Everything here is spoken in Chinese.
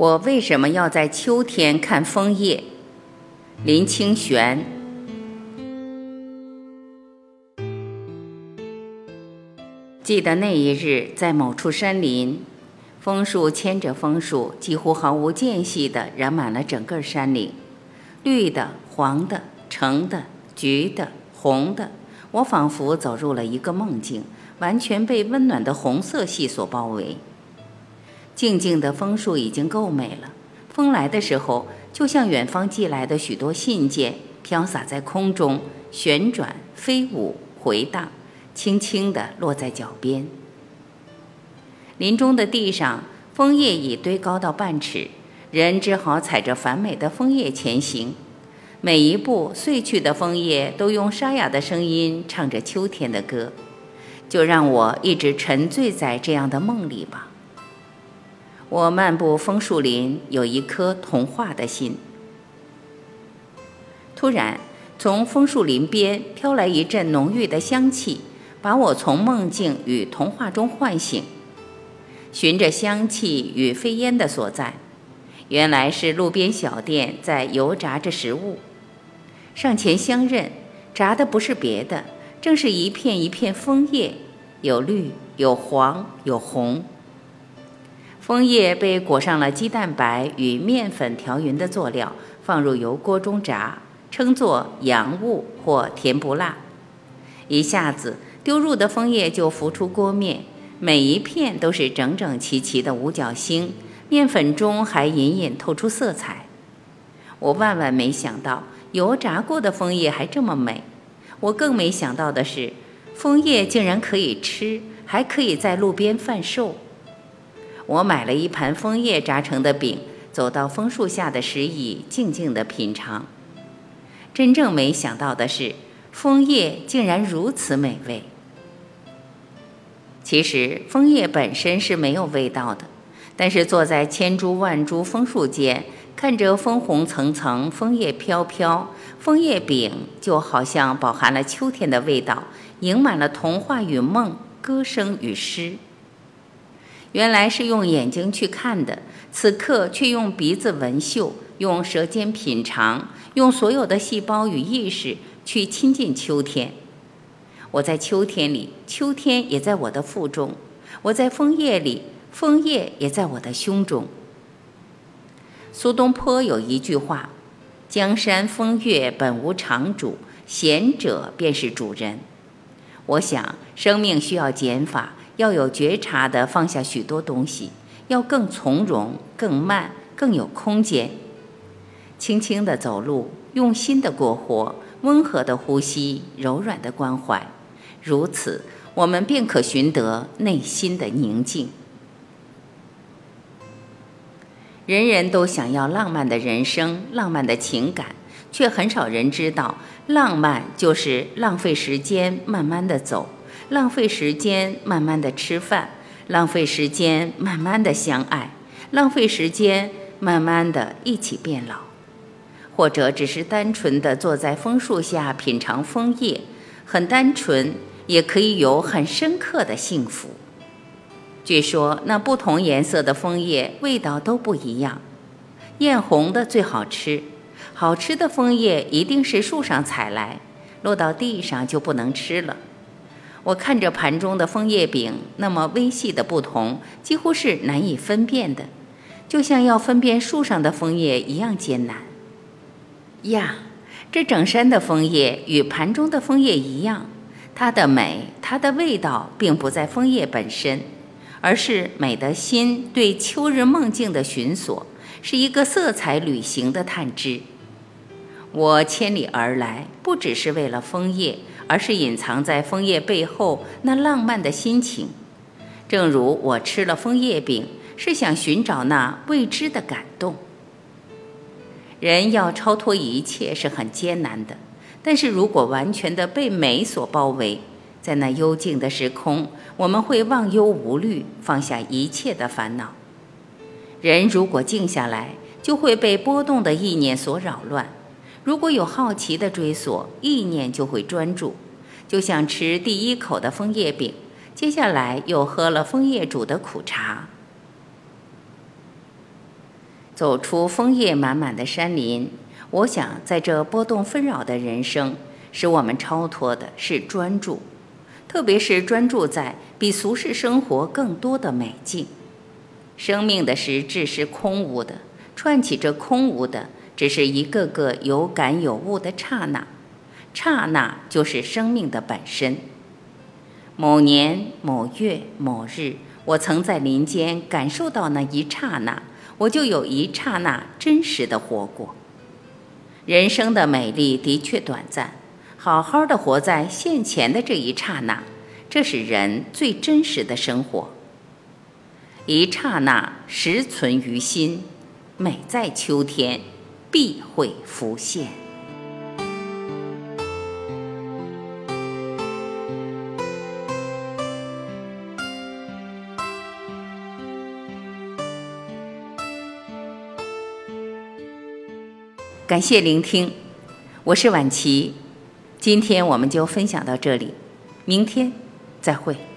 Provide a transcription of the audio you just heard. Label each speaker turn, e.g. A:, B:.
A: 我为什么要在秋天看枫叶？林清玄。记得那一日，在某处山林，枫树牵着枫树，几乎毫无间隙地染满了整个山岭，绿的、黄的、橙的、橘的、红的。我仿佛走入了一个梦境，完全被温暖的红色系所包围。静静的枫树已经够美了。风来的时候，就像远方寄来的许多信件，飘洒在空中，旋转、飞舞、回荡，轻轻地落在脚边。林中的地上，枫叶已堆高到半尺，人只好踩着繁美的枫叶前行。每一步，碎去的枫叶都用沙哑的声音唱着秋天的歌。就让我一直沉醉在这样的梦里吧。我漫步枫树林，有一颗童话的心。突然，从枫树林边飘来一阵浓郁的香气，把我从梦境与童话中唤醒。循着香气与飞烟的所在，原来是路边小店在油炸着食物。上前相认，炸的不是别的，正是一片一片枫叶，有绿，有黄，有红。枫叶被裹上了鸡蛋白与面粉调匀的佐料，放入油锅中炸，称作洋物或甜不辣。一下子，丢入的枫叶就浮出锅面，每一片都是整整齐齐的五角星，面粉中还隐隐透出色彩。我万万没想到，油炸过的枫叶还这么美。我更没想到的是，枫叶竟然可以吃，还可以在路边贩售。我买了一盘枫叶炸成的饼，走到枫树下的石椅，静静地品尝。真正没想到的是，枫叶竟然如此美味。其实枫叶本身是没有味道的，但是坐在千株万株枫树间，看着枫红层层，枫叶飘飘，枫叶饼就好像饱含了秋天的味道，盈满了童话与梦，歌声与诗。原来是用眼睛去看的，此刻却用鼻子闻嗅，用舌尖品尝，用所有的细胞与意识去亲近秋天。我在秋天里，秋天也在我的腹中；我在枫叶里，枫叶也在我的胸中。苏东坡有一句话：“江山风月本无常主，贤者便是主人。”我想，生命需要减法。要有觉察地放下许多东西，要更从容、更慢、更有空间。轻轻地走路，用心地过活，温和的呼吸，柔软的关怀，如此，我们便可寻得内心的宁静。人人都想要浪漫的人生、浪漫的情感，却很少人知道，浪漫就是浪费时间，慢慢的走。浪费时间，慢慢的吃饭；浪费时间，慢慢的相爱；浪费时间，慢慢的一起变老。或者只是单纯的坐在枫树下品尝枫叶，很单纯，也可以有很深刻的幸福。据说那不同颜色的枫叶味道都不一样，艳红的最好吃。好吃的枫叶一定是树上采来，落到地上就不能吃了。我看着盘中的枫叶饼，那么微细的不同，几乎是难以分辨的，就像要分辨树上的枫叶一样艰难。呀，这整山的枫叶与盘中的枫叶一样，它的美，它的味道，并不在枫叶本身，而是美的心对秋日梦境的寻索，是一个色彩旅行的探知。我千里而来，不只是为了枫叶。而是隐藏在枫叶背后那浪漫的心情，正如我吃了枫叶饼，是想寻找那未知的感动。人要超脱一切是很艰难的，但是如果完全的被美所包围，在那幽静的时空，我们会忘忧无虑，放下一切的烦恼。人如果静下来，就会被波动的意念所扰乱。如果有好奇的追索，意念就会专注，就像吃第一口的枫叶饼，接下来又喝了枫叶煮的苦茶。走出枫叶满满的山林，我想在这波动纷扰的人生，使我们超脱的是专注，特别是专注在比俗世生活更多的美境。生命的实质是空无的，串起这空无的，只是一个个有感有悟的刹那，刹那就是生命的本身。某年某月某日，我曾在林间感受到那一刹那。我就有一刹那真实的活过。人生的美丽的确短暂，好好的活在现前的这一刹那，这是人最真实的生活。一刹那实存于心，美在秋天，必会浮现。感谢聆听，我是婉琪，今天我们就分享到这里，明天再会。